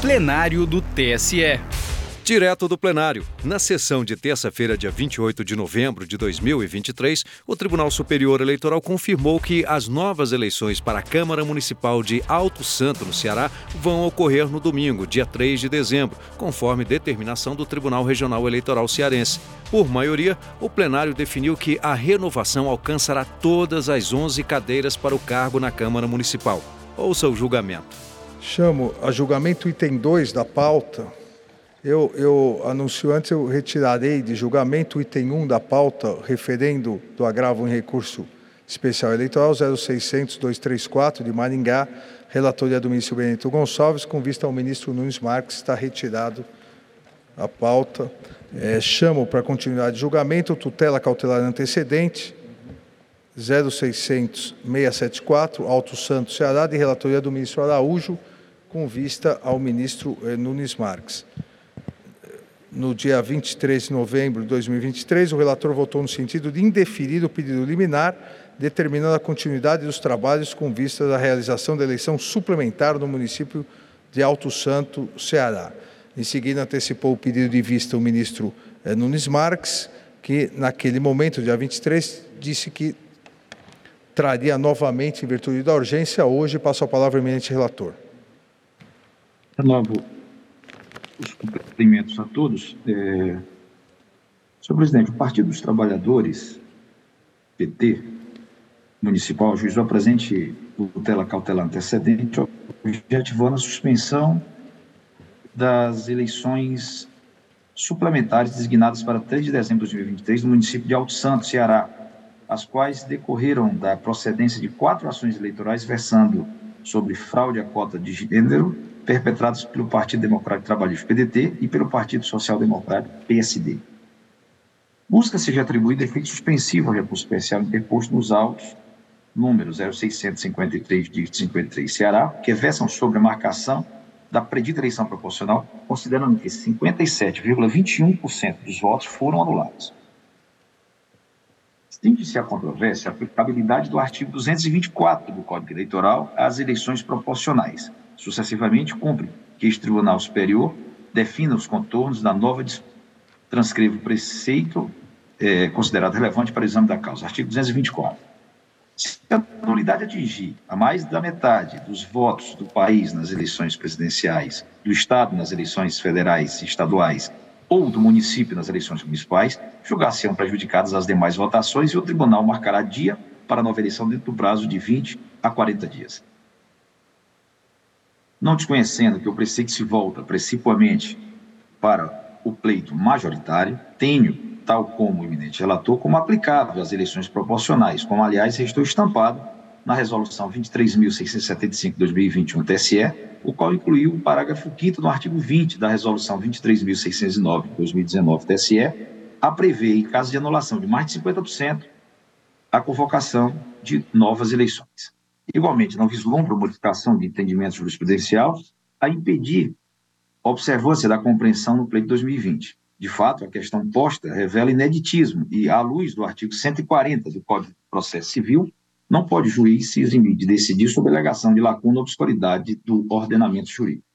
Plenário do TSE. Direto do plenário. Na sessão de terça-feira, dia 28 de novembro de 2023, o Tribunal Superior Eleitoral confirmou que as novas eleições para a Câmara Municipal de Alto Santo, no Ceará, vão ocorrer no domingo, dia 3 de dezembro, conforme determinação do Tribunal Regional Eleitoral Cearense. Por maioria, o plenário definiu que a renovação alcançará todas as 11 cadeiras para o cargo na Câmara Municipal. Ouça o julgamento. Chamo a julgamento item 2 da pauta eu, eu anuncio antes, eu retirarei de julgamento item 1 da pauta, referendo do agravo em recurso especial eleitoral 0600-234 de Maringá, relatoria do ministro Benedito Gonçalves, com vista ao ministro Nunes Marques, está retirado a pauta. É, chamo para continuidade de julgamento tutela cautelar antecedente 0600-674, Alto Santo, Ceará, de relatoria do ministro Araújo, com vista ao ministro eh, Nunes Marques no dia 23 de novembro de 2023, o relator votou no sentido de indeferir o pedido liminar, determinando a continuidade dos trabalhos com vista à realização da eleição suplementar no município de Alto Santo, Ceará. Em seguida, antecipou o pedido de vista o ministro eh, Nunes Marques, que naquele momento, dia 23, disse que traria novamente, em virtude da urgência, hoje passo a palavra ao eminente relator. Renovo os cumprimentos a todos. É... Senhor presidente, o Partido dos Trabalhadores, PT, municipal, juizou a presente tutela cautelar antecedente, objetivando a suspensão das eleições suplementares designadas para 3 de dezembro de 2023 no município de Alto Santo, Ceará, as quais decorreram da procedência de quatro ações eleitorais versando sobre fraude à cota de gênero, perpetrados pelo Partido Democrático Trabalhista, PDT, e pelo Partido Social Democrático, PSD. Busca seja atribuído efeito suspensivo ao recurso especial interposto nos autos número 0653 de 53 Ceará, que versam sobre a marcação da predita eleição proporcional, considerando que 57,21% dos votos foram anulados. Estende-se a controvérsia a aplicabilidade do artigo 224 do Código Eleitoral às eleições proporcionais, Sucessivamente, cumpre que este Tribunal Superior defina os contornos da nova transcreva o preceito é, considerado relevante para o exame da causa. Artigo 224. Se a nulidade atingir a mais da metade dos votos do país nas eleições presidenciais, do Estado nas eleições federais e estaduais ou do município nas eleições municipais, julgar-se-ão prejudicadas as demais votações e o tribunal marcará dia para a nova eleição dentro do prazo de 20 a 40 dias não desconhecendo que o preceito se volta principalmente para o pleito majoritário, tenho, tal como o eminente relator, como aplicável às eleições proporcionais, como, aliás, restou estampado na Resolução 23.675 de 2021 TSE, o qual incluiu o parágrafo 5 do artigo 20 da Resolução 23.609 de 2019 TSE, a prever, em caso de anulação de mais de 50%, a convocação de novas eleições. Igualmente, não vislumbra modificação de entendimento jurisprudencial a impedir a observância da compreensão no pleito 2020. De fato, a questão posta revela ineditismo e, à luz do artigo 140 do Código de Processo Civil, não pode o juiz se eximir de decidir sobre a alegação de lacuna ou obscuridade do ordenamento jurídico.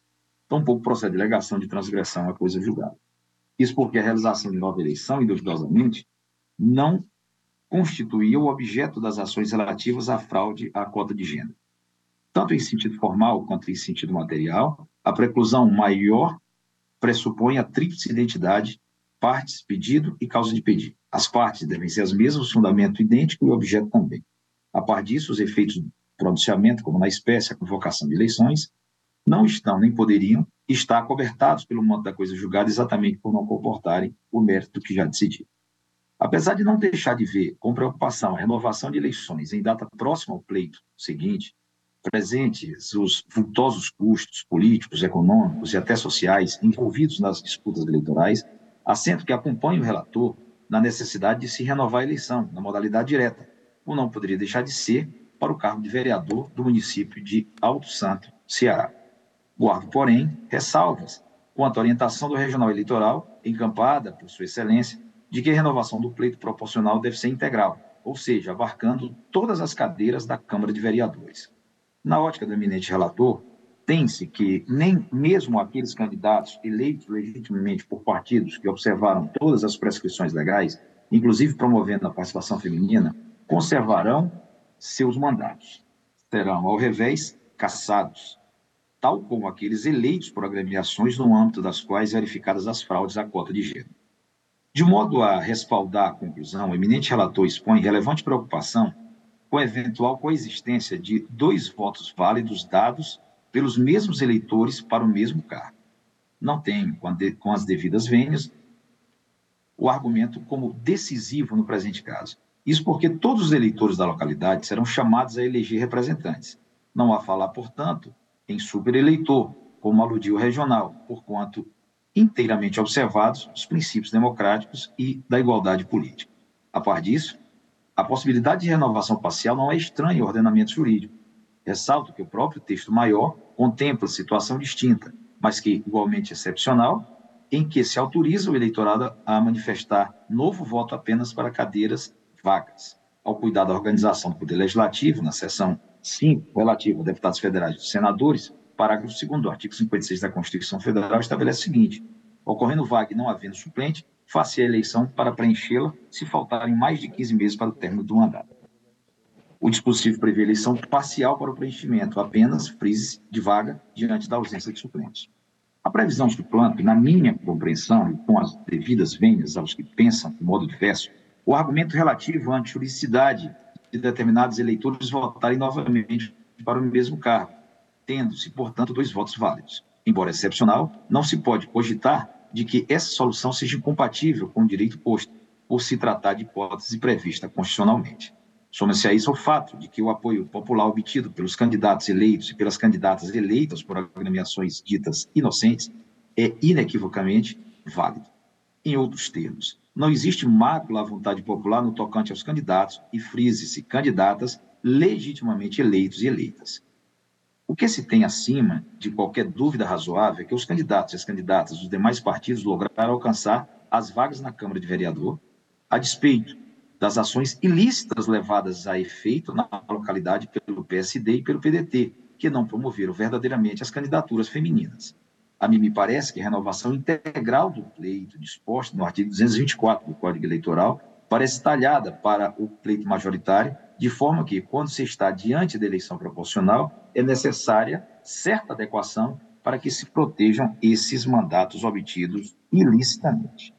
Tampouco procede alegação de transgressão à coisa julgada. Isso porque a realização de nova eleição, individualmente, não constituía o objeto das ações relativas à fraude à cota de gênero. Tanto em sentido formal quanto em sentido material, a preclusão maior pressupõe a tríplice identidade, partes, pedido e causa de pedido. As partes devem ser as mesmas, fundamento idêntico e objeto também. A par disso, os efeitos do pronunciamento, como na espécie a convocação de eleições, não estão nem poderiam estar cobertados pelo monte da coisa julgada exatamente por não comportarem o mérito que já decidiu. Apesar de não deixar de ver com preocupação a renovação de eleições em data próxima ao pleito seguinte, presentes os vultosos custos políticos, econômicos e até sociais envolvidos nas disputas eleitorais, assento que acompanha o relator na necessidade de se renovar a eleição na modalidade direta, ou não poderia deixar de ser para o cargo de vereador do município de Alto Santo, Ceará. Guardo, porém, ressalvas quanto à orientação do Regional Eleitoral, encampada por Sua Excelência, de que a renovação do pleito proporcional deve ser integral, ou seja, abarcando todas as cadeiras da Câmara de Vereadores. Na ótica do eminente relator, tem-se que nem mesmo aqueles candidatos eleitos legitimamente por partidos que observaram todas as prescrições legais, inclusive promovendo a participação feminina, conservarão seus mandatos. Serão, ao revés, cassados, tal como aqueles eleitos por agremiações no âmbito das quais verificadas as fraudes à cota de gênero. De modo a respaldar a conclusão, o eminente relator expõe relevante preocupação com a eventual coexistência de dois votos válidos dados pelos mesmos eleitores para o mesmo cargo. Não tenho, com, as devidas vênias, o argumento como decisivo no presente caso. Isso porque todos os eleitores da localidade serão chamados a eleger representantes. Não há falar, portanto, em supereleitor, como aludiu o regional, porquanto inteiramente observados os princípios democráticos e da igualdade política. A par disso, a possibilidade de renovação parcial não é estranha ao ordenamento jurídico. Ressalto que o próprio texto maior contempla situação distinta, mas que igualmente excepcional, em que se autoriza o eleitorado a manifestar novo voto apenas para cadeiras vagas. Ao cuidar da organização do Poder Legislativo, na seção 5, relativa a deputados federais e senadores, parágrafo 2 do artigo 56 da Constituição Federal estabelece o seguinte: ocorrendo vaga e não havendo suplente, faça a eleição para preenchê-la se faltarem mais de 15 meses para o término do mandato. O dispositivo prevê eleição parcial para o preenchimento, apenas frise de vaga diante da ausência de suplentes. A previsão do plano, na minha compreensão e com as devidas vênias aos que pensam de modo diverso, o argumento relativo à antijuridicidade de determinados eleitores votarem novamente para o mesmo cargo, tendo-se, portanto, dois votos válidos. Embora excepcional, não se pode cogitar de que essa solução seja incompatível com o direito posto, por se tratar de hipótese prevista constitucionalmente. Soma-se a isso o fato de que o apoio popular obtido pelos candidatos eleitos e pelas candidatas eleitas por agremiações ditas inocentes é inequivocamente válido. Em outros termos, não existe mácula à vontade popular no tocante aos candidatos e frise-se candidatas legitimamente eleitos e eleitas. O que se tem acima de qualquer dúvida razoável é que os candidatos e as candidatas dos demais partidos lograram alcançar as vagas na Câmara de Vereador, a despeito das ações ilícitas levadas a efeito na localidade pelo PSD e pelo PDT, que não promoveram verdadeiramente as candidaturas femininas. A mim me parece que a renovação integral do pleito disposto no artigo 224 do Código Eleitoral parece talhada para o pleito majoritário, de forma que, quando se está diante da eleição proporcional, é necessária certa adequação para que se protejam esses mandatos obtidos ilicitamente.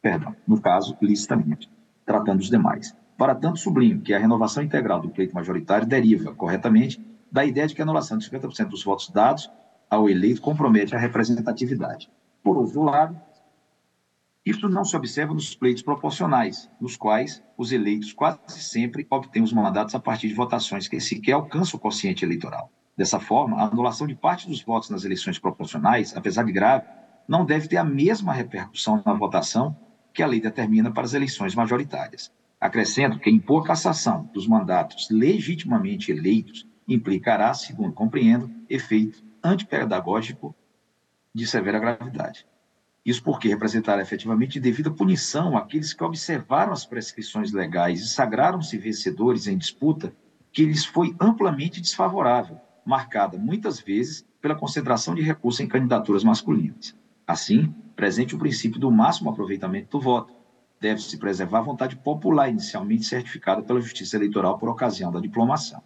Perdão, no caso, licitamente, tratando os demais. Para tanto, sublinho que a renovação integral do pleito majoritário deriva, corretamente, da ideia de que a anulação de 50% dos votos dados ao eleito compromete a representatividade. Por outro lado, isso não se observa nos pleitos proporcionais, nos quais os eleitos quase sempre obtêm os mandatos a partir de votações que sequer alcançam o quociente eleitoral. Dessa forma, a anulação de parte dos votos nas eleições proporcionais, apesar de grave, não deve ter a mesma repercussão na votação que a lei determina para as eleições majoritárias. Acrescento que impor cassação dos mandatos legitimamente eleitos implicará, segundo compreendo, efeito antipedagógico de severa gravidade. Isso porque representará efetivamente devida punição àqueles que observaram as prescrições legais e sagraram-se vencedores em disputa que lhes foi amplamente desfavorável, marcada muitas vezes pela concentração de recursos em candidaturas masculinas. Assim, presente o princípio do máximo aproveitamento do voto. Deve-se preservar a vontade popular inicialmente certificada pela Justiça Eleitoral por ocasião da diplomação.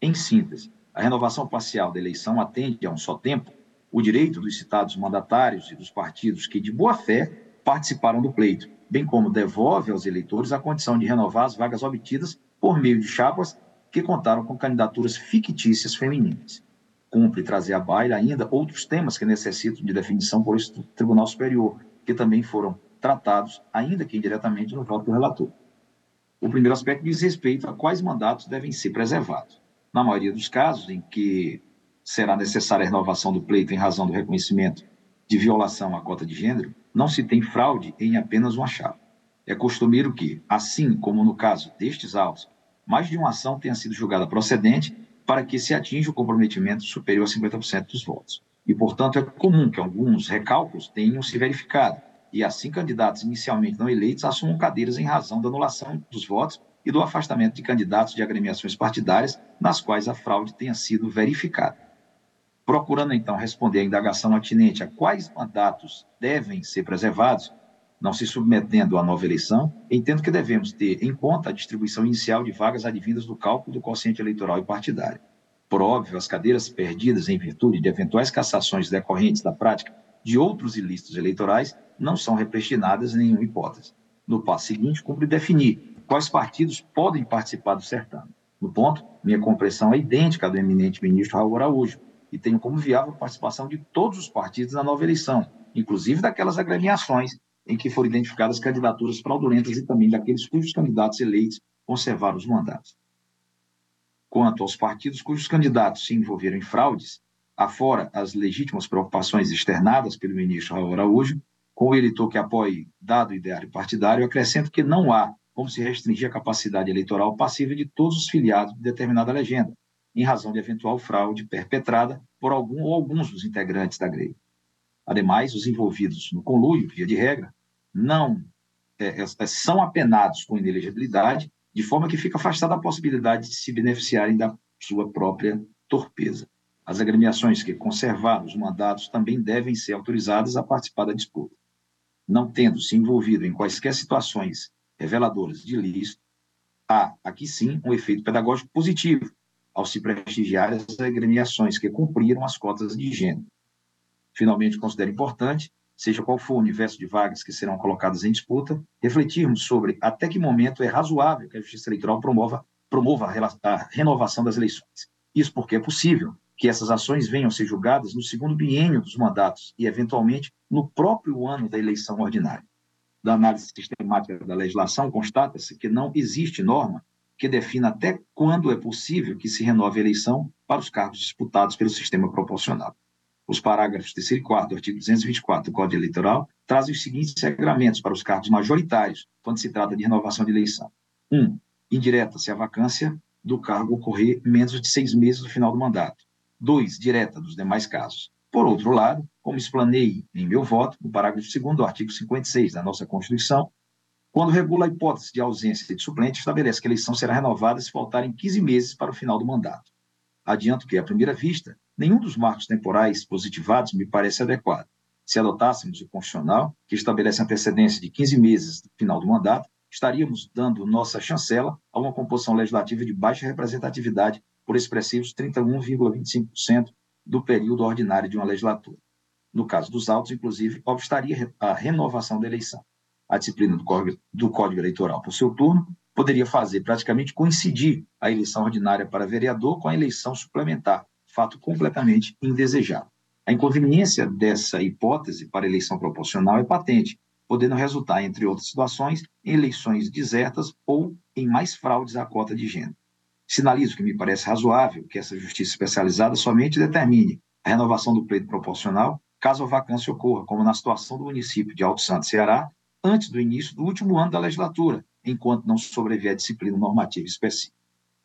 Em síntese, a renovação parcial da eleição atende a um só tempo o direito dos citados mandatários e dos partidos que, de boa fé, participaram do pleito, bem como devolve aos eleitores a condição de renovar as vagas obtidas por meio de chapas que contaram com candidaturas fictícias femininas. Cumpre trazer à baila ainda outros temas que necessitam de definição por este Tribunal Superior, que também foram tratados, ainda que indiretamente, no voto do relator. O primeiro aspecto diz respeito a quais mandatos devem ser preservados. Na maioria dos casos em que será necessária a renovação do pleito em razão do reconhecimento de violação à cota de gênero, não se tem fraude em apenas uma chapa. É costumeiro que, assim como no caso destes autos, mais de uma ação tenha sido julgada procedente para que se atinja o comprometimento superior a 50% dos votos. E, portanto, é comum que alguns recálculos tenham se verificado, e assim candidatos inicialmente não eleitos assumam cadeiras em razão da anulação dos votos e do afastamento de candidatos de agremiações partidárias nas quais a fraude tenha sido verificada. Procurando, então, responder à indagação atinente a quais mandatos devem ser preservados, não se submetendo à nova eleição, entendo que devemos ter em conta a distribuição inicial de vagas advindas do cálculo do quociente eleitoral e partidário. Por óbvio, as cadeiras perdidas em virtude de eventuais cassações decorrentes da prática de outros ilícitos eleitorais não são repristinadas em nenhuma hipótese. No passo seguinte, cumpre definir quais partidos podem participar do certame. No ponto, minha compreensão é idêntica à do eminente ministro Raul Araújo, e tenho como viável a participação de todos os partidos na nova eleição, inclusive daquelas agremiações em que foram identificadas candidaturas fraudulentas e também daqueles cujos candidatos eleitos conservaram os mandatos. Quanto aos partidos cujos candidatos se envolveram em fraudes, afora as legítimas preocupações externadas pelo ministro Raul Araújo, com o eleitor que apoie dado ideário partidário, acrescento que não há como se restringir a capacidade eleitoral passiva de todos os filiados de determinada legenda, em razão de eventual fraude perpetrada por algum ou alguns dos integrantes da greve. Ademais, os envolvidos no conluio, via de regra, não é, é, são apenados com inelegibilidade, de forma que fica afastada a possibilidade de se beneficiarem da sua própria torpeza. As agremiações que conservaram os mandatos também devem ser autorizadas a participar da disputa. Não tendo se envolvido em quaisquer situações reveladoras de ilícito, há, aqui sim, um efeito pedagógico positivo ao se prestigiar as agremiações que cumpriram as cotas de gênero. Finalmente, considero importante seja qual for o universo de vagas que serão colocadas em disputa, refletirmos sobre até que momento é razoável que a Justiça Eleitoral promova, promova a, renovação das eleições. Isso porque é possível que essas ações venham a ser julgadas no segundo biênio dos mandatos e, eventualmente, no próprio ano da eleição ordinária. Da análise sistemática da legislação, constata-se que não existe norma que defina até quando é possível que se renove a eleição para os cargos disputados pelo sistema proporcional. Os parágrafos 3 e 4 do artigo 224 do Código Eleitoral trazem os seguintes regramentos para os cargos majoritários, quando se trata de renovação de eleição. 1. Um, indireta, se a vacância do cargo ocorrer menos de seis meses do final do mandato. 2. Direta, dos demais casos. Por outro lado, como explanei em meu voto, no parágrafo 2 do artigo 56 da nossa Constituição, quando regula a hipótese de ausência de suplente, estabelece que a eleição será renovada se faltarem 15 meses para o final do mandato. Adianto que, à primeira vista, nenhum dos marcos temporais positivados me parece adequado. Se adotássemos o constitucional, que estabelece antecedência de 15 meses do final do mandato, estaríamos dando nossa chancela a uma composição legislativa de baixa representatividade por expressivos 31,25% do período ordinário de uma legislatura. No caso dos autos, inclusive, obstaria a renovação da eleição. A disciplina do Código, do Código Eleitoral, por seu turno, poderia fazer praticamente coincidir a eleição ordinária para vereador com a eleição suplementar, fato completamente indesejado. A inconveniência dessa hipótese para eleição proporcional é patente, podendo resultar, entre outras situações, em eleições desertas ou em mais fraudes à cota de gênero. Sinalizo que me parece razoável que essa justiça especializada somente determine a renovação do pleito proporcional caso a vacância ocorra, como na situação do município de Alto Santo, Ceará, antes do início do último ano da legislatura, enquanto não sobrevier disciplina normativa específica.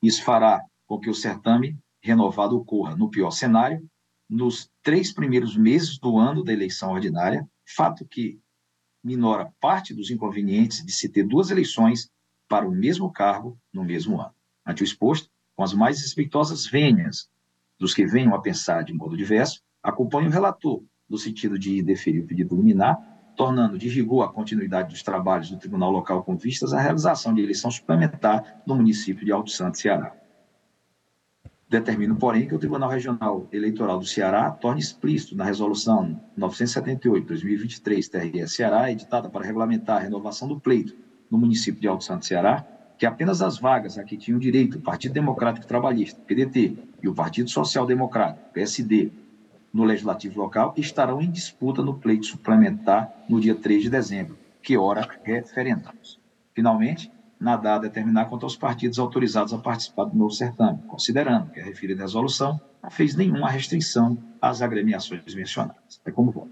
Isso fará com que o certame renovado ocorra, no pior cenário, nos três primeiros meses do ano da eleição ordinária, fato que minora parte dos inconvenientes de se ter duas eleições para o mesmo cargo no mesmo ano. Ante o exposto, com as mais respeitosas vênias dos que venham a pensar de modo diverso, acompanho o relator no sentido de deferir o pedido liminar tornando de rigor a continuidade dos trabalhos do Tribunal Local com vistas à realização de eleição suplementar no município de Alto Santo, Ceará. Determino, porém, que o Tribunal Regional Eleitoral do Ceará torne explícito na Resolução 978-2023 TRE Ceará, editada para regulamentar a renovação do pleito no município de Alto Santo, Ceará, que apenas as vagas a que tinham direito o Partido Democrático Trabalhista, PDT, e o Partido Social Democrático, PSD, no legislativo local estarão em disputa no pleito suplementar no dia 3 de dezembro, que ora referendamos. Finalmente, nada a determinar quanto aos partidos autorizados a participar do novo certame, considerando que a referida resolução não fez nenhuma restrição às agremiações mencionadas. É como voto.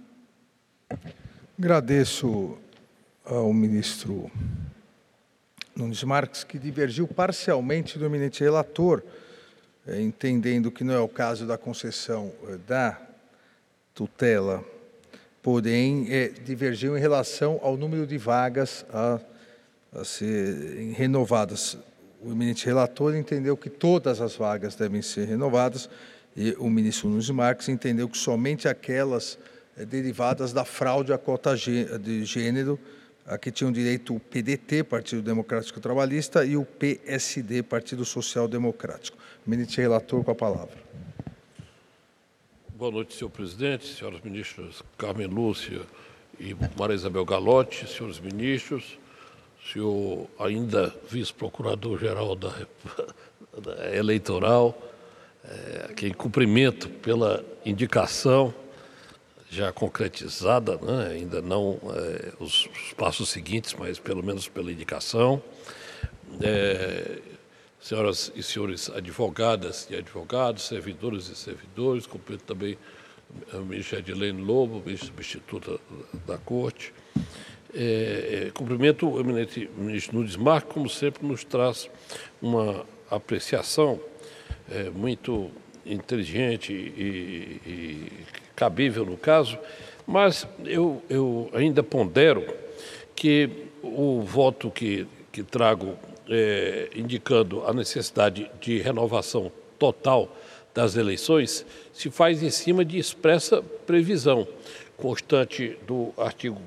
Agradeço ao ministro Nunes Marques, que divergiu parcialmente do eminente relator, eh, entendendo que não é o caso da concessão eh, da tutela, porém é, divergiu em relação ao número de vagas a, a serem renovadas. O eminente relator entendeu que todas as vagas devem ser renovadas E o ministro Nunes Marques entendeu que somente aquelas eh, derivadas da fraude à cota de gênero, a que tinham direito o PDT, Partido Democrático Trabalhista, e o PSD, Partido Social Democrático. Ministro relator, com a palavra. Boa noite, senhor presidente, senhoras ministras Carmen Lúcia e Maria Isabel Galotti, senhores ministros, senhor ainda vice-procurador-geral da, da, eleitoral, é, que em cumprimento pela indicação já concretizada, né, ainda não é, os, os, passos seguintes, mas pelo menos pela indicação. É, senhoras e senhores advogadas e advogados, servidores e servidores, cumprimento também o ministro Edilene Lobo, ministro substituta da Corte. É, é, cumprimento o eminente ministro Nunes Marques, como sempre nos traz uma apreciação é, muito inteligente e, e, cabível no caso, mas eu, eu ainda pondero que o voto que, que trago é, indicando a necessidade de renovação total das eleições se faz em cima de expressa previsão constante do artigo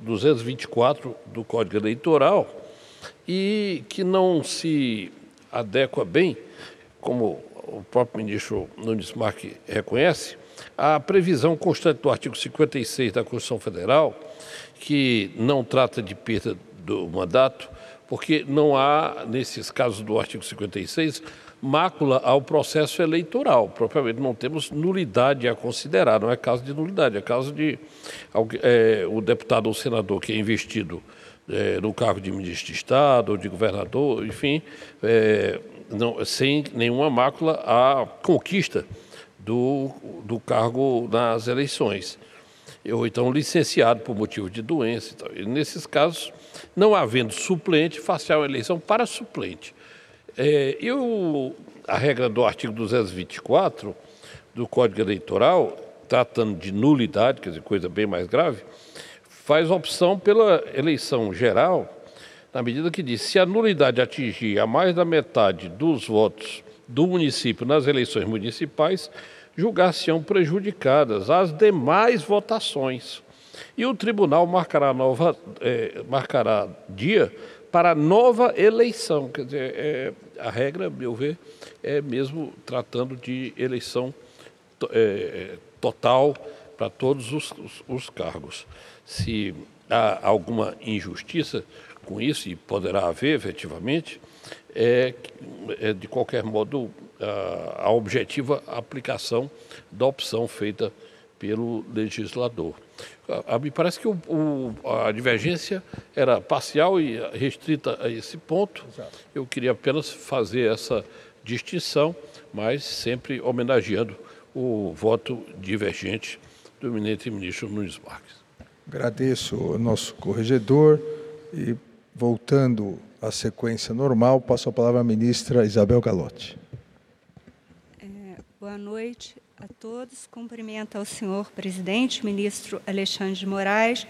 224 do Código Eleitoral e que não se adequa bem, como o próprio ministro Nunes Marques reconhece, à previsão constante do artigo 56 da Constituição Federal, que não trata de perda do mandato, porque não há, nesses casos do artigo 56, mácula ao processo eleitoral. Propriamente não temos nulidade a considerar, não é caso de nulidade, é caso de é, o deputado ou senador que é investido é, no cargo de ministro de Estado ou de governador, enfim, é, não, sem nenhuma mácula à conquista do, do cargo nas eleições. Ou então licenciado por motivo de doença. E, nesses casos, não havendo suplente, faça a eleição para suplente. É, eu, a regra do artigo 224 do Código Eleitoral, tratando de nulidade, quer dizer, coisa bem mais grave, faz opção pela eleição geral, na medida que diz se a nulidade atingir a mais da metade dos votos do município nas eleições municipais, julgar-se-ão prejudicadas as demais votações. E o tribunal marcará, nova, é, marcará dia para nova eleição. Quer dizer, é, a regra, meu ver, é mesmo tratando de eleição é, total para todos os, os, os, cargos. Se há alguma injustiça com isso, e poderá haver efetivamente, é, é de qualquer modo a, a objetiva aplicação da opção feita pelo legislador. A, a, me parece que o, o, a divergência era parcial e restrita a esse ponto. Exato. Eu queria apenas fazer essa distinção, mas sempre homenageando o voto divergente do eminente ministro Nunes Marques. Agradeço ao nosso corregedor e, voltando à sequência normal, passo a palavra à ministra Isabel Galotti. É, boa noite a todos. Cumprimento ao senhor presidente, ministro Alexandre de Moraes,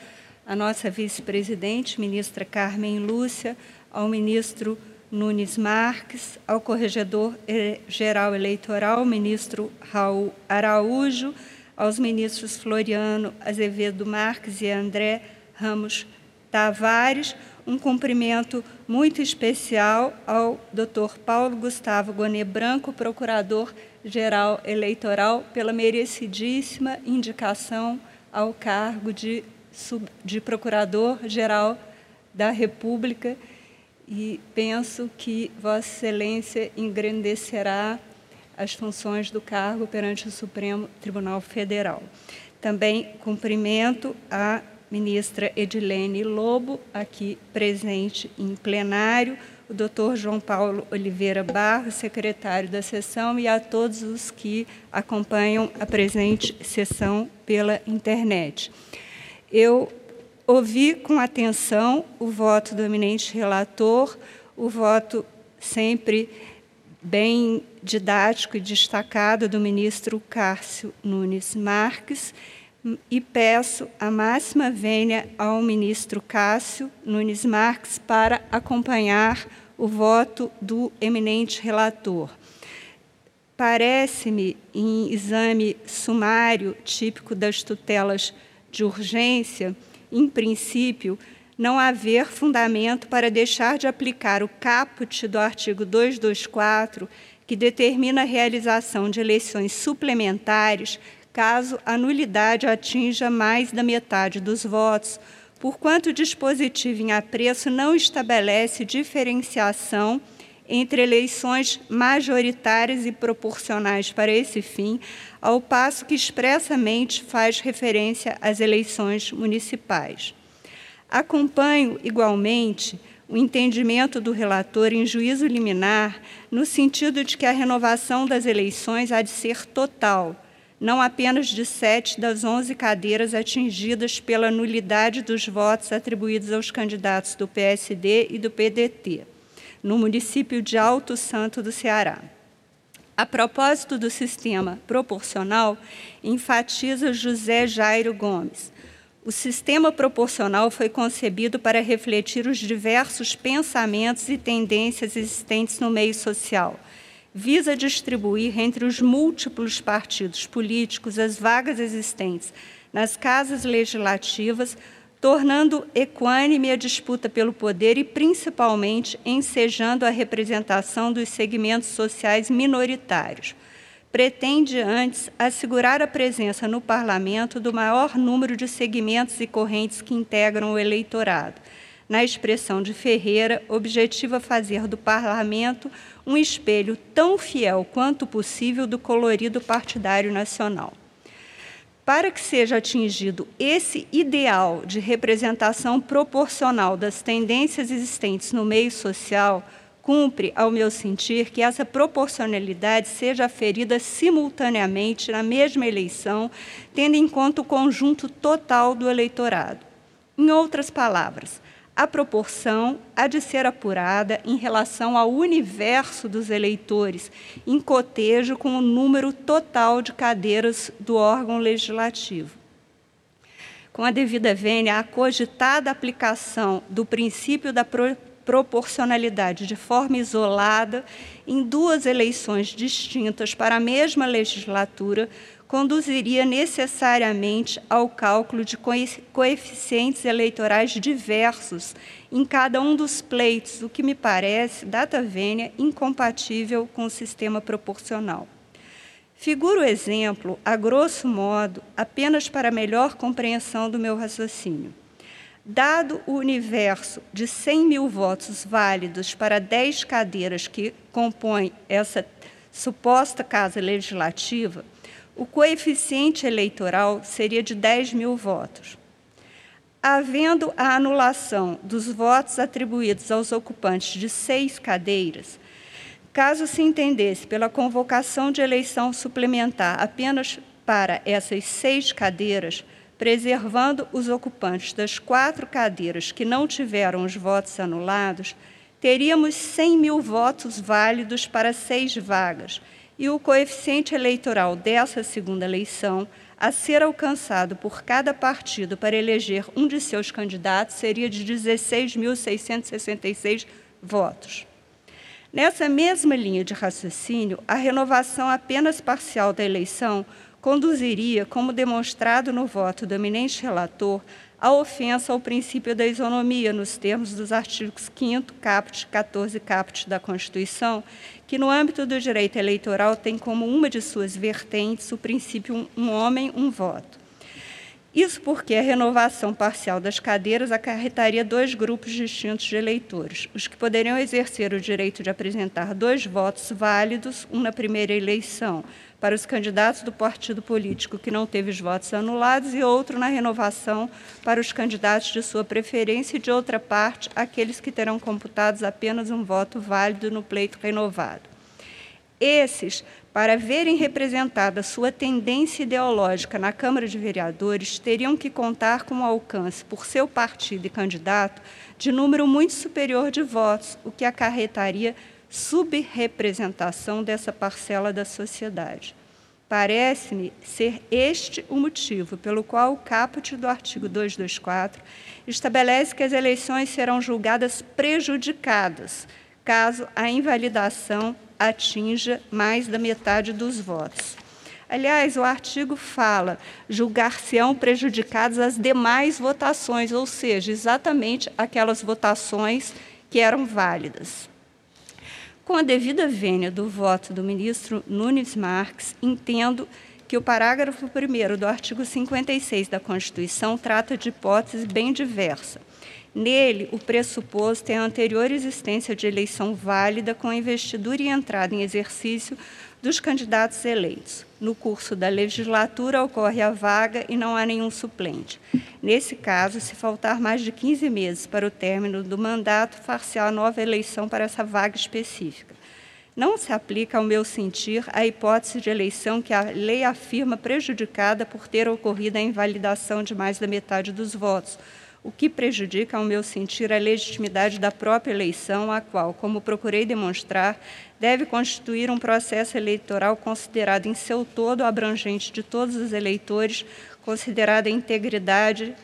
a nossa vice-presidente, ministra Carmen Lúcia, ao ministro Nunes Marques, ao corregedor-geral eleitoral, ministro Raul Araújo, aos ministros Floriano Azevedo Marques e André Ramos Tavares, um cumprimento muito especial ao Dr. Paulo Gustavo Gonê Branco, procurador-geral eleitoral, pela merecidíssima indicação ao cargo de, de procurador-geral da República e penso que Vossa Excelência engrandecerá as funções do cargo perante o Supremo Tribunal Federal. Também cumprimento a ministra Edilene Lobo, aqui presente em plenário, o doutor João Paulo Oliveira Barros, secretário da sessão, e a todos os que acompanham a presente sessão pela internet. Eu ouvi com atenção o voto do eminente relator, o voto sempre bem didático e destacado do ministro Cássio Nunes Marques, e peço a máxima vênia ao ministro Cássio Nunes Marques para acompanhar o voto do eminente relator. parece-me, em exame sumário típico das tutelas de urgência, em princípio, não haver fundamento para deixar de aplicar o caput do artigo 224, que determina a realização de eleições suplementares caso a nulidade atinja mais da metade dos votos, porquanto o dispositivo em apreço não estabelece diferenciação entre eleições majoritárias e proporcionais para esse fim, ao passo que expressamente faz referência às eleições municipais. Acompanho, igualmente, o entendimento do relator em juízo liminar, no sentido de que a renovação das eleições há de ser total, não apenas de sete das onze cadeiras atingidas pela nulidade dos votos atribuídos aos candidatos do PSD e do PDT, no município de Alto Santo do Ceará. A propósito do sistema proporcional, enfatiza José Jairo Gomes o sistema proporcional foi concebido para refletir os diversos pensamentos e tendências existentes no meio social. Visa distribuir entre os múltiplos partidos políticos as vagas existentes nas casas legislativas, tornando equânime a disputa pelo poder e, principalmente, ensejando a representação dos segmentos sociais minoritários pretende antes assegurar a presença no parlamento do maior número de segmentos e correntes que integram o eleitorado. Na expressão de Ferreira, objetiva fazer do parlamento um espelho tão fiel quanto possível do colorido partidário nacional. Para que seja atingido esse ideal de representação proporcional das tendências existentes no meio social, Cumpre, ao meu sentir, que essa proporcionalidade seja aferida simultaneamente na mesma eleição, tendo em conta o conjunto total do eleitorado. Em outras palavras, a proporção há de ser apurada em relação ao universo dos eleitores, em cotejo com o número total de cadeiras do órgão legislativo. Com a devida vênia, a cogitada aplicação do princípio da proporção proporcionalidade de forma isolada em duas eleições distintas para a mesma legislatura conduziria necessariamente ao cálculo de coeficientes eleitorais diversos em cada um dos pleitos, o que me parece, data vênia, incompatível com o sistema proporcional. Figuro o exemplo, a grosso modo, apenas para melhor compreensão do meu raciocínio. Dado o universo de 100 mil votos válidos para 10 cadeiras que compõem essa suposta casa legislativa, o coeficiente eleitoral seria de 10 mil votos. Havendo a anulação dos votos atribuídos aos ocupantes de seis cadeiras, caso se entendesse pela convocação de eleição suplementar apenas para essas seis cadeiras, preservando os ocupantes das quatro cadeiras que não tiveram os votos anulados, teríamos 100 mil votos válidos para seis vagas, e o coeficiente eleitoral dessa segunda eleição a ser alcançado por cada partido para eleger um de seus candidatos seria de 16.666 votos. Nessa mesma linha de raciocínio, a renovação apenas parcial da eleição conduziria, como demonstrado no voto do eminente relator, a ofensa ao princípio da isonomia, nos termos dos artigos 5 caput, 14 caput da Constituição, que no âmbito do direito eleitoral tem como uma de suas vertentes o princípio um homem, um voto. Isso porque a renovação parcial das cadeiras acarretaria dois grupos distintos de eleitores, os que poderiam exercer o direito de apresentar dois votos válidos, um na primeira eleição, para os candidatos do partido político que não teve os votos anulados e outro na renovação para os candidatos de sua preferência e, de outra parte, aqueles que terão computados apenas um voto válido no pleito renovado. Esses, para verem representada sua tendência ideológica na Câmara de Vereadores, teriam que contar com o alcance, por seu partido e candidato, de número muito superior de votos, o que acarretaria subrepresentação dessa parcela da sociedade. Parece-me ser este o motivo pelo qual o caput do artigo 224 estabelece que as eleições serão julgadas prejudicadas caso a invalidação atinja mais da metade dos votos. Aliás, o artigo fala julgar-se-ão prejudicadas as demais votações, ou seja, exatamente aquelas votações que eram válidas. Com a devida vênia do voto do ministro Nunes Marques, entendo que o parágrafo 1 do artigo 56 da Constituição trata de hipótese bem diversa. Nele, o pressuposto é a anterior existência de eleição válida com investidura e entrada em exercício dos candidatos eleitos. No curso da legislatura ocorre a vaga e não há nenhum suplente. Nesse caso, se faltar mais de 15 meses para o término do mandato, far-se a nova eleição para essa vaga específica. Não se aplica, ao meu sentir, a hipótese de eleição que a lei afirma prejudicada por ter ocorrido a invalidação de mais da metade dos votos, o que prejudica, ao meu sentir, a legitimidade da própria eleição, a qual, como procurei demonstrar, deve constituir um processo eleitoral considerado em seu todo abrangente de todos os eleitores, considerada a integridade,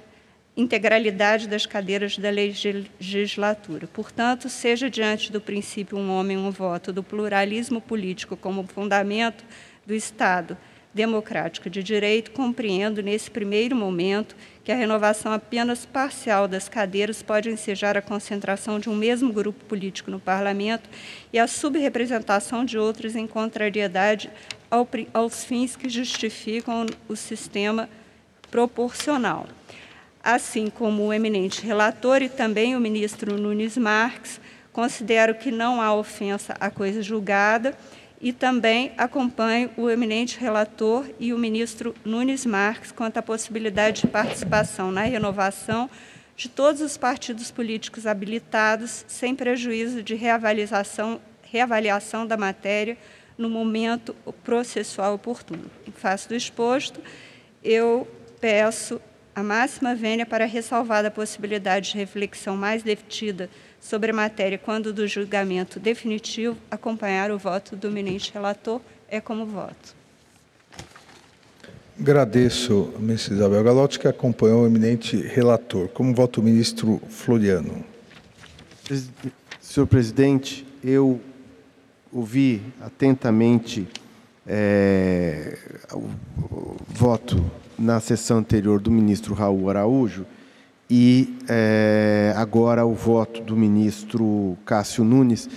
integralidade das cadeiras da legislatura. Portanto, seja diante do princípio um homem, um voto, do pluralismo político como fundamento do Estado democrático de direito, compreendo nesse primeiro momento que a renovação apenas parcial das cadeiras pode ensejar a concentração de um mesmo grupo político no parlamento e a subrepresentação de outros em contrariedade ao, aos fins que justificam o sistema proporcional. Assim como o eminente relator e também o ministro Nunes Marques, considero que não há ofensa à coisa julgada e também acompanho o eminente relator e o ministro Nunes Marques quanto à possibilidade de participação na renovação de todos os partidos políticos habilitados, sem prejuízo de reavaliação, reavaliação da matéria no momento processual oportuno. Em face do exposto, eu peço a máxima vênia para ressalvar a possibilidade de reflexão mais detida sobre a matéria quando do julgamento definitivo acompanhar o voto do eminente relator é como voto. Agradeço a ministra Isabel Galotti, que acompanhou o eminente relator. Como voto o ministro Floriano? Senhor presidente, eu ouvi atentamente é, o, o voto na sessão anterior do ministro Raul Araújo e é, agora o voto do ministro Cássio Nunes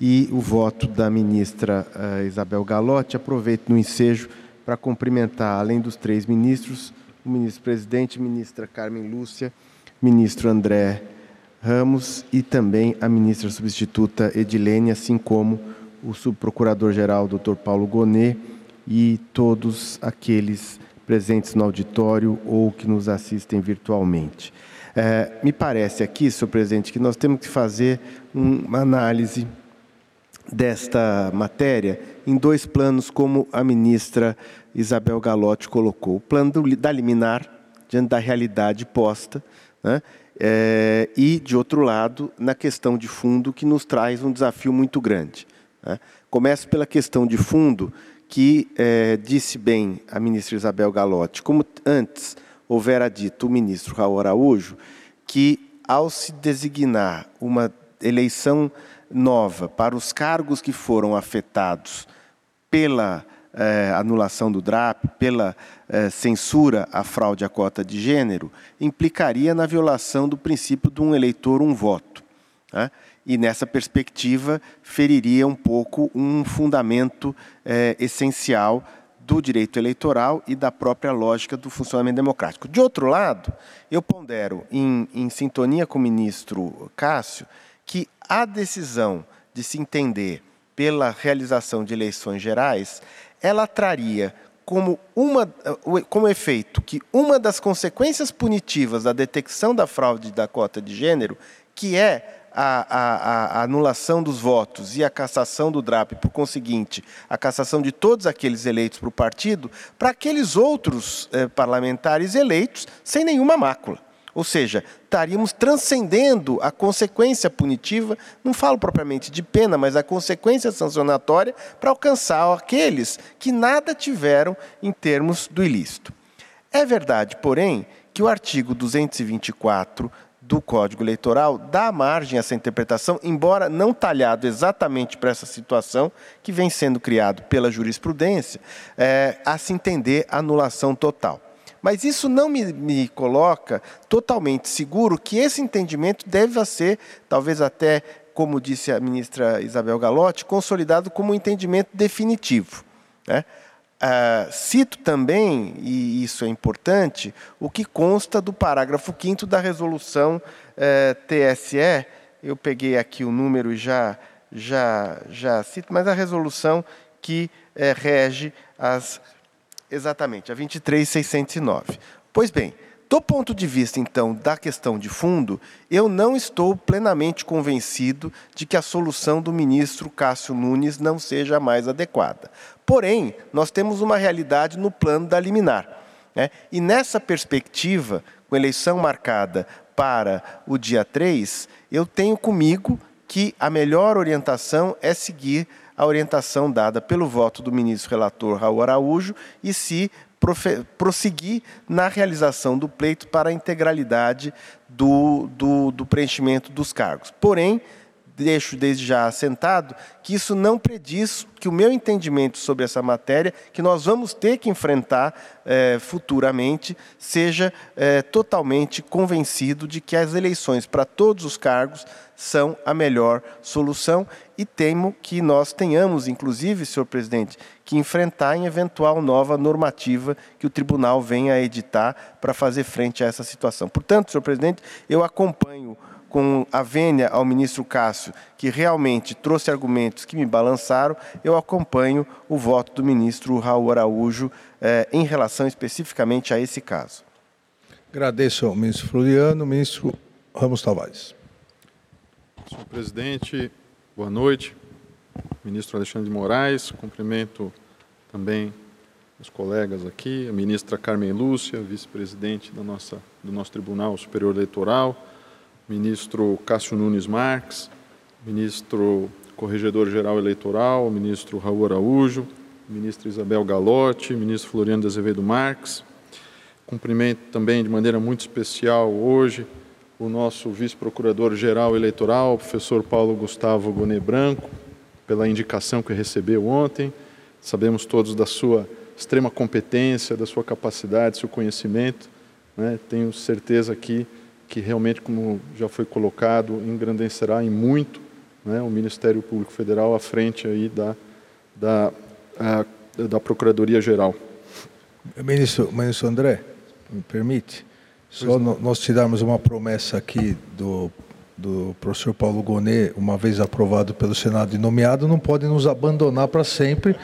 e o voto da ministra uh, Isabel Galotti. Aproveito no ensejo para cumprimentar, além dos três ministros, o ministro-presidente, ministra Carmen Lúcia, ministro André Ramos e também a ministra substituta Edilene, assim como o subprocurador-geral, doutor Paulo Gonet, e todos aqueles presentes no auditório ou que nos assistem virtualmente. É, me parece aqui, senhor presidente, que nós temos que fazer uma análise desta matéria em dois planos, como a ministra Isabel Galotti colocou. O plano da liminar, diante da realidade posta, né? É, e, de outro lado, na questão de fundo, que nos traz um desafio muito grande. Né? Começo pela questão de fundo, que é, disse bem a ministra Isabel Galotti, como antes houvera dito o ministro Raul Araújo que, ao se designar uma eleição nova para os cargos que foram afetados pela eh, anulação do DRAP, pela eh, censura à fraude à cota de gênero, implicaria na violação do princípio de um eleitor, um voto. Né? E, nessa perspectiva, feriria um pouco um fundamento eh, essencial do direito eleitoral e da própria lógica do funcionamento democrático. De outro lado, eu pondero, em, em sintonia com o ministro Cássio, que a decisão de se entender pela realização de eleições gerais, ela traria como, uma, como efeito que uma das consequências punitivas da detecção da fraude da cota de gênero, que é a, a, a, anulação dos votos e a cassação do DRAP, por conseguinte, a cassação de todos aqueles eleitos para o partido, para aqueles outros eh, parlamentares eleitos sem nenhuma mácula. Ou seja, estaríamos transcendendo a consequência punitiva, não falo propriamente de pena, mas a consequência sancionatória para alcançar aqueles que nada tiveram em termos do ilícito. É verdade, porém, que o artigo 224 do Código Eleitoral dá margem a essa interpretação, embora não talhado exatamente para essa situação que vem sendo criado pela jurisprudência, é, a se entender anulação total. Mas isso não me, me, coloca totalmente seguro que esse entendimento deve ser, talvez até, como disse a ministra Isabel Galotti, consolidado como um entendimento definitivo. Né? Uh, cito também, e isso é importante, o que consta do parágrafo 5 da resolução uh, TSE. Eu peguei aqui o número e já, já, já cito, mas a resolução que uh, rege as. Exatamente, a 23609. Pois bem, do ponto de vista, então, da questão de fundo, eu não estou plenamente convencido de que a solução do ministro Cássio Nunes não seja a mais adequada. Porém, nós temos uma realidade no plano da liminar. Né? E nessa perspectiva, com eleição marcada para o dia 3, eu tenho comigo que a melhor orientação é seguir a orientação dada pelo voto do ministro relator Raul Araújo e se prosseguir na realização do pleito para a integralidade do, do, do preenchimento dos cargos. Porém, deixo desde já assentado que isso não prediz que o meu entendimento sobre essa matéria, que nós vamos ter que enfrentar eh, futuramente, seja eh, totalmente convencido de que as eleições para todos os cargos são a melhor solução e temo que nós tenhamos, inclusive, senhor presidente, que enfrentar em eventual nova normativa que o tribunal venha a editar para fazer frente a essa situação. Portanto, senhor presidente, eu acompanho com a vênia ao ministro Cássio, que realmente trouxe argumentos que me balançaram, eu acompanho o voto do ministro Raul Araújo eh, em relação especificamente a esse caso. Agradeço ao ministro Floriano, ministro Ramos Tavares. Senhor presidente, boa noite. Ministro Alexandre de Moraes, cumprimento também os colegas aqui, a ministra Carmen Lúcia, vice-presidente do nosso Tribunal Superior Eleitoral, ministro Cássio Nunes Marques, ministro Corregedor-Geral Eleitoral, ministro Raul Araújo, ministra Isabel Galotti, ministro Floriano de Azevedo Marques. Cumprimento também de maneira muito especial hoje o nosso vice-procurador-geral eleitoral, professor Paulo Gustavo Gonet Branco, pela indicação que recebeu ontem. Sabemos todos da sua extrema competência, da sua capacidade, seu conhecimento. Né? Tenho certeza aqui que realmente, como já foi colocado, engrandecerá em muito né, o Ministério Público Federal à frente aí da, da, a, da Procuradoria-Geral. Ministro, ministro André, me permite? Só nós tirarmos uma promessa aqui do, do professor Paulo Gonet, uma vez aprovado pelo Senado e nomeado, não pode nos abandonar para sempre,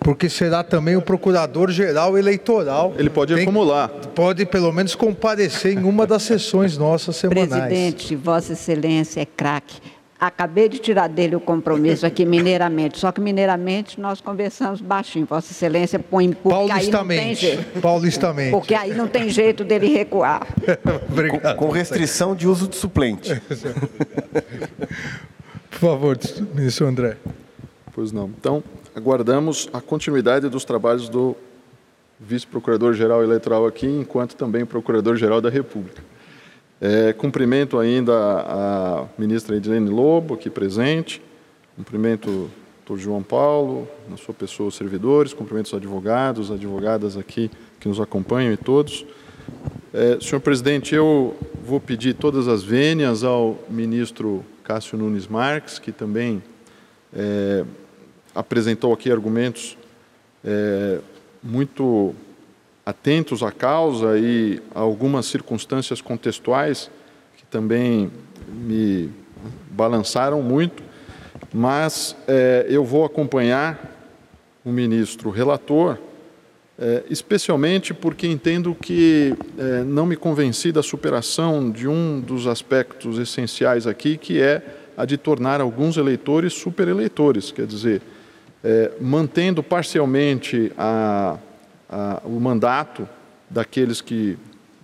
porque será também o procurador-geral eleitoral. Ele pode Tem, acumular. Pode, pelo menos, comparecer em uma das sessões nossas semanais. Presidente, Vossa Excelência é craque Acabei de tirar dele o compromisso aqui mineiramente, só que mineiramente nós conversamos baixinho. Vossa Excelência põe porque aí não tem jeito. Paulistamente. Porque aí não tem jeito dele recuar. Obrigado. Com, com restrição de uso de suplente. Por favor, ministro André. Pois não. Então, aguardamos a continuidade dos trabalhos do vice-procurador-geral eleitoral aqui, enquanto também procurador-geral da República. É, cumprimento ainda a ministra Edilene Lobo, aqui presente, cumprimento o João Paulo, na sua pessoa, os servidores, cumprimento os advogados, advogadas aqui que nos acompanham e todos. É, senhor presidente, eu vou pedir todas as vênias ao ministro Cássio Nunes Marques, que também é, apresentou aqui argumentos é, muito atentos à causa e a algumas circunstâncias contextuais que também me balançaram muito, mas é, eu vou acompanhar o ministro relator, é, especialmente porque entendo que é, não me convenci da superação de um dos aspectos essenciais aqui, que é a de tornar alguns eleitores supereleitores, quer dizer, mantendo parcialmente a ah, o mandato daqueles que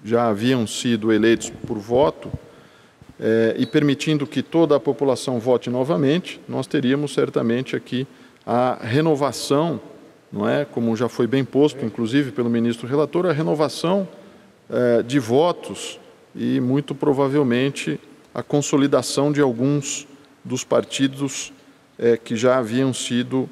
já haviam sido eleitos por voto eh, e permitindo que toda a população vote novamente, nós teríamos certamente aqui a renovação, não é, como já foi bem posto, inclusive pelo ministro relator, a renovação eh, de votos e, muito provavelmente, a consolidação de alguns dos partidos é, que já haviam sido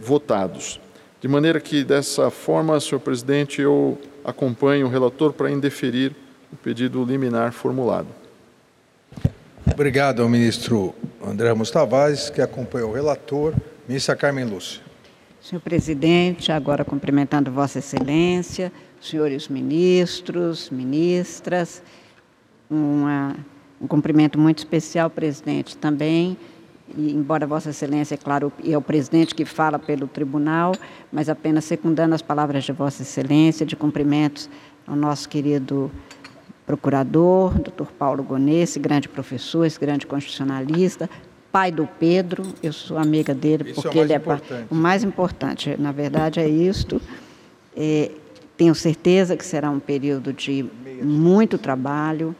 votados. De maneira que, dessa forma, senhor presidente, eu acompanho o relator para indeferir o pedido liminar formulado. Obrigado ao ministro André Ramos Tavares, que acompanha o relator. Ministra Carmen Lúcia. Senhor presidente, agora cumprimentando Vossa Excelência, senhores ministros, ministras, uma, um cumprimento muito especial, presidente, também, e, embora Vossa Excelência, é claro, é o presidente que fala pelo tribunal, mas apenas secundando as palavras de Vossa Excelência, de cumprimentos ao nosso querido procurador, doutor Paulo Gonê, esse grande professor, esse grande constitucionalista, pai do Pedro, eu sou amiga dele Isso porque é ele é importante. o mais importante, na verdade é isto. É, tenho certeza que será um período de muito trabalho,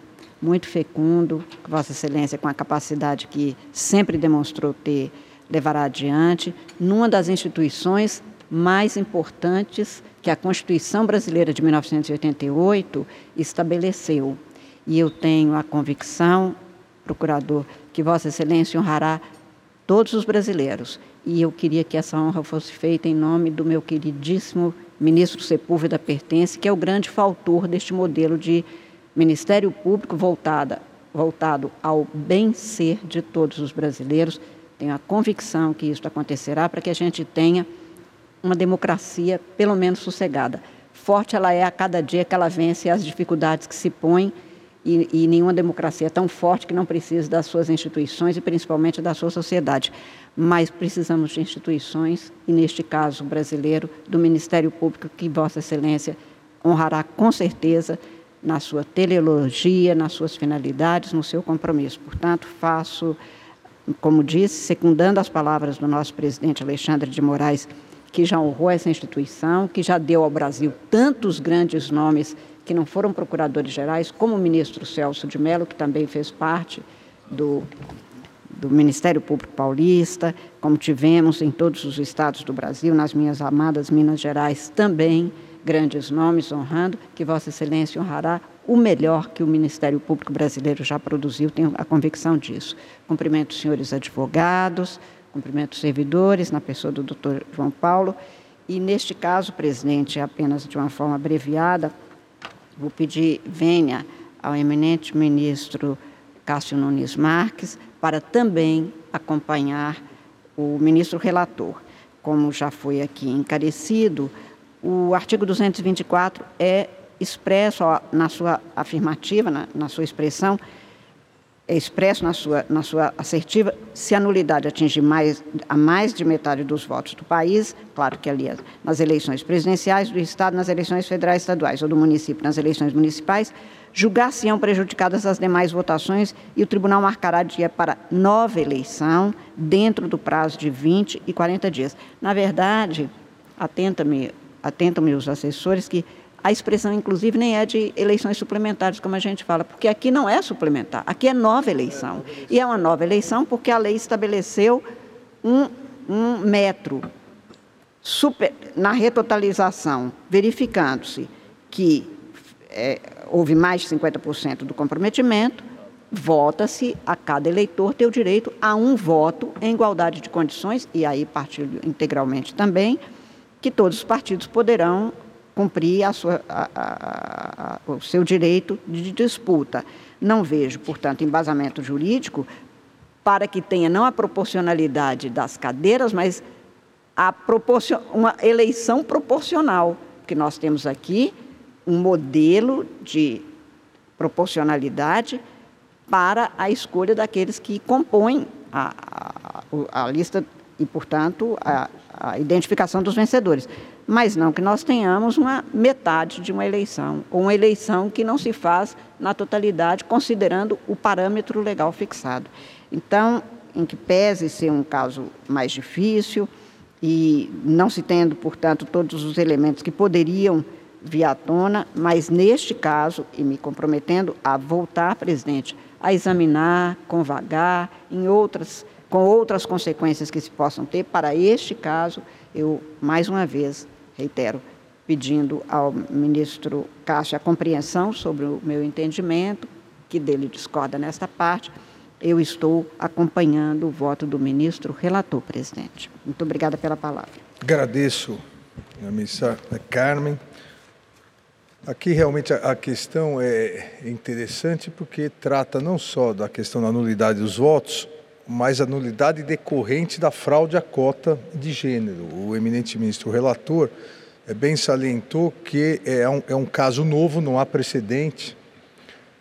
muito fecundo, que Vossa Excelência, com a capacidade que sempre demonstrou ter, levará adiante, numa das instituições mais importantes que a Constituição Brasileira de 1988 estabeleceu. E eu tenho a convicção, procurador, que Vossa Excelência honrará todos os brasileiros. E eu queria que essa honra fosse feita em nome do meu queridíssimo ministro Sepúlveda Pertence, que é o grande faltor deste modelo de Ministério Público voltada, voltado ao bem-ser de todos os brasileiros. Tenho a convicção que isso acontecerá para que a gente tenha uma democracia pelo menos sossegada. Forte ela é a cada dia que ela vence as dificuldades que se põem e, e, nenhuma democracia é tão forte que não precisa das suas instituições e principalmente da sua sociedade. Mas precisamos de instituições, e neste caso brasileiro, do Ministério Público, que Vossa Excelência honrará com certeza na sua teleologia, nas suas finalidades, no seu compromisso. Portanto, faço, como disse, secundando as palavras do nosso presidente Alexandre de Moraes, que já honrou essa instituição, que já deu ao Brasil tantos grandes nomes que não foram procuradores gerais, como o ministro Celso de Mello, que também fez parte do, do Ministério Público Paulista, como tivemos em todos os estados do Brasil, nas minhas amadas Minas Gerais também, grandes nomes honrando, que Vossa Excelência honrará o melhor que o Ministério Público Brasileiro já produziu, tenho a convicção disso. Cumprimento os senhores advogados, cumprimento os servidores, na pessoa do doutor João Paulo, e neste caso, presidente, apenas de uma forma abreviada, Vou pedir venha ao eminente ministro Cássio Nunes Marques para também acompanhar o ministro relator. Como já foi aqui encarecido, o artigo 224 é expresso na sua afirmativa, na, na sua expressão, é expresso na sua, na sua assertiva, se a nulidade atingir mais, a mais de metade dos votos do país, claro que ali nas eleições presidenciais do Estado, nas eleições federais estaduais, ou do município nas eleições municipais, julgar-se-ão prejudicadas as demais votações e o tribunal marcará dia para nova eleição dentro do prazo de 20 e 40 dias. Na verdade, atenta-me atentam-me os assessores que a expressão, inclusive, nem é de eleições suplementares, como a gente fala, porque aqui não é suplementar, aqui é nova eleição. E é uma nova eleição porque a lei estabeleceu um, um metro super, na retotalização, verificando-se que é, houve mais de 50% do comprometimento, vota-se a cada eleitor ter o direito a um voto em igualdade de condições, e aí partilho integralmente também, que todos os partidos poderão cumprir a sua, a, a, o seu direito de disputa. Não vejo, portanto, embasamento jurídico para que tenha não a proporcionalidade das cadeiras, mas a uma eleição proporcional, que nós temos aqui um modelo de proporcionalidade para a escolha daqueles que compõem a, a, a lista e, portanto, a, a identificação dos vencedores mas não que nós tenhamos uma metade de uma eleição, ou uma eleição que não se faz na totalidade, considerando o parâmetro legal fixado. Então, em que pese ser um caso mais difícil e não se tendo, portanto, todos os elementos que poderiam vir à tona, mas neste caso, e me comprometendo a voltar, presidente, a examinar com vagar, em outras, com outras consequências que se possam ter, para este caso, eu, mais uma vez, reitero, pedindo ao ministro Cássio a compreensão sobre o meu entendimento, que dele discorda nesta parte. Eu estou acompanhando o voto do ministro relator, presidente. Muito obrigada pela palavra. Agradeço, a ministra Carmen. Aqui realmente a questão é interessante porque trata não só da questão da nulidade dos votos, mas a nulidade decorrente da fraude à cota de gênero. O eminente ministro relator é, bem salientou que é um, é um caso novo, não há precedente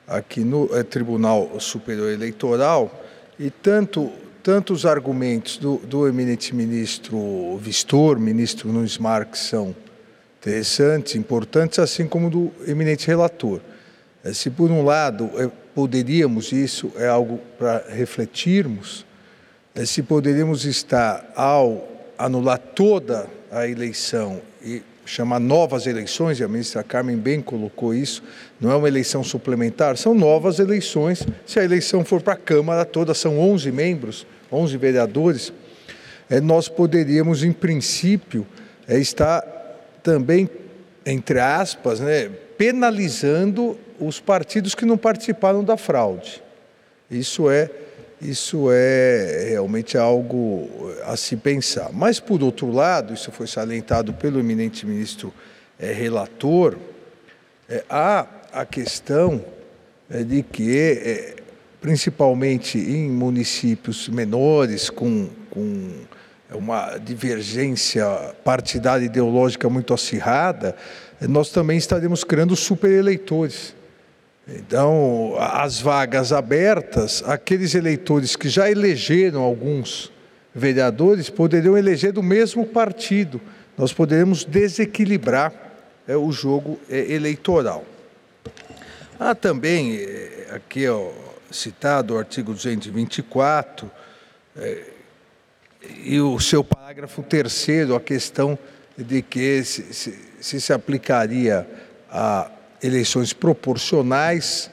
aqui no é, Tribunal Superior Eleitoral e tanto tanto os argumentos do, do eminente ministro Vistor, ministro Nunes Marques, são interessantes, importantes, assim como do eminente relator. É, se por um lado poderíamos, isso é algo para refletirmos, é, se poderíamos estar ao anular toda a eleição e chamar novas eleições, e a ministra Carmen bem colocou isso, não é uma eleição suplementar, são novas eleições. Se a eleição for para a Câmara toda, são 11 membros, 11 vereadores, nós poderíamos, em princípio, estar também, entre aspas, né, penalizando os partidos que não participaram da fraude. Isso é, isso é realmente algo a se pensar. Mas, por outro lado, isso foi salientado pelo eminente ministro é, relator, é, há a questão é, de que, é, principalmente em municípios menores, com, com uma divergência partidária ideológica muito acirrada, nós também estaremos criando supereleitores. Então, as vagas abertas, aqueles eleitores que já elegeram alguns vereadores poderiam eleger do mesmo partido. Nós poderemos desequilibrar é, o jogo é, eleitoral. Há também, é, aqui ó, citado o artigo 224, é, e o seu parágrafo terceiro, a questão de que se, se, se, se aplicaria a eleições proporcionais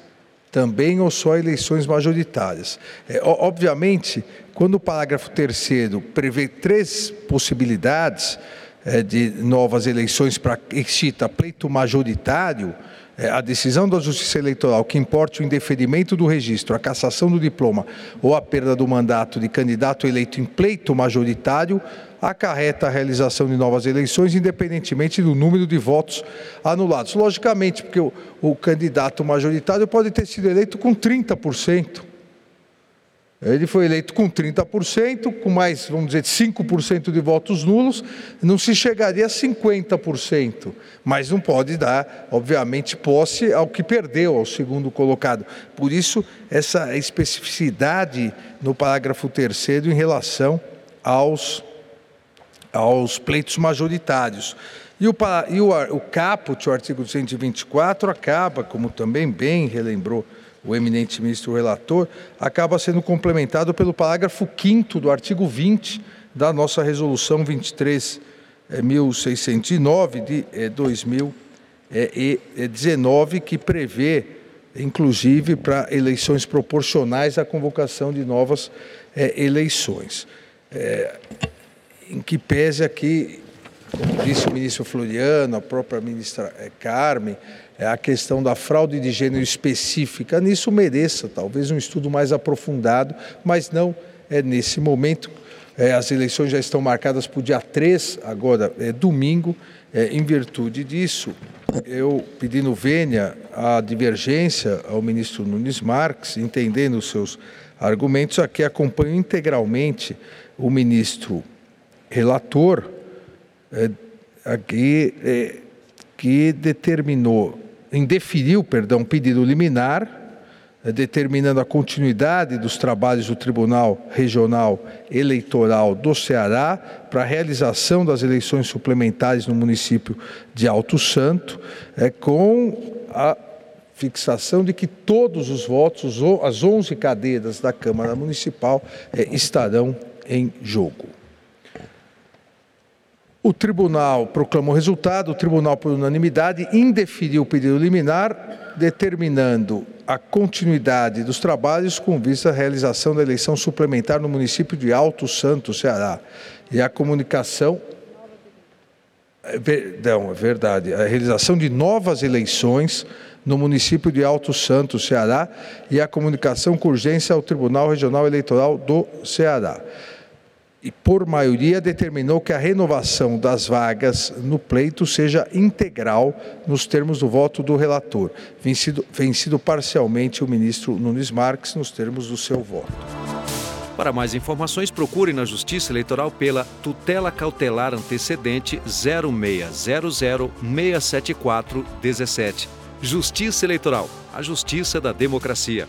também ou só eleições majoritárias. É, obviamente, quando o parágrafo terceiro prevê três possibilidades é, de novas eleições para excita pleito majoritário, é, a decisão da Justiça Eleitoral que importe o indeferimento do registro, a cassação do diploma ou a perda do mandato de candidato eleito em pleito majoritário acarreta a realização de novas eleições, independentemente do número de votos anulados. Logicamente, porque o, o candidato majoritário pode ter sido eleito com 30%. Ele foi eleito com 30%, com mais, vamos dizer, 5% de votos nulos, não se chegaria a 50%, mas não pode dar, obviamente, posse ao que perdeu, ao segundo colocado. Por isso, essa especificidade no parágrafo 3 em relação aos, aos pleitos majoritários. E o, e o, o caput, o artigo 124, acaba, como também bem relembrou o eminente ministro relator, acaba sendo complementado pelo parágrafo 5 do artigo 20 da nossa resolução 23.609 de 2019, eh, que prevê, inclusive, para eleições proporcionais, a convocação de novas eh, eleições. É, em que pese aqui, como disse o ministro Floriano, a própria ministra Carmen, é a questão da fraude de gênero específica, nisso mereça talvez um estudo mais aprofundado, mas não é nesse momento. É, as eleições já estão marcadas para o dia 3, agora é domingo. Em virtude disso, eu pedindo vênia a divergência ao ministro Nunes Marques, entendendo os seus argumentos, aqui acompanho integralmente o ministro relator, é, aqui, é, que determinou indeferiu, perdão, pedido liminar, eh, determinando a continuidade dos trabalhos do Tribunal Regional Eleitoral do Ceará para a realização das eleições suplementares no município de Alto Santo, é, com a fixação de que todos os votos, as 11 cadeiras da Câmara Municipal, é, estarão em jogo. O tribunal proclamou o resultado, o tribunal, por unanimidade, indeferiu o pedido liminar, determinando a continuidade dos trabalhos com vista à realização da eleição suplementar no município de Alto Santo, Ceará. E a comunicação Não, é verdade. A realização de novas eleições no município de Alto Santo, Ceará, e a comunicação com urgência ao Tribunal Regional Eleitoral do Ceará. E, por maioria, determinou que a renovação das vagas no pleito seja integral nos termos do voto do relator, vencido, vencido parcialmente o ministro Nunes Marques nos termos do seu voto. Para mais informações, procure na Justiça Eleitoral pela tutela cautelar antecedente 0600 674 17. Justiça Eleitoral, a justiça da democracia.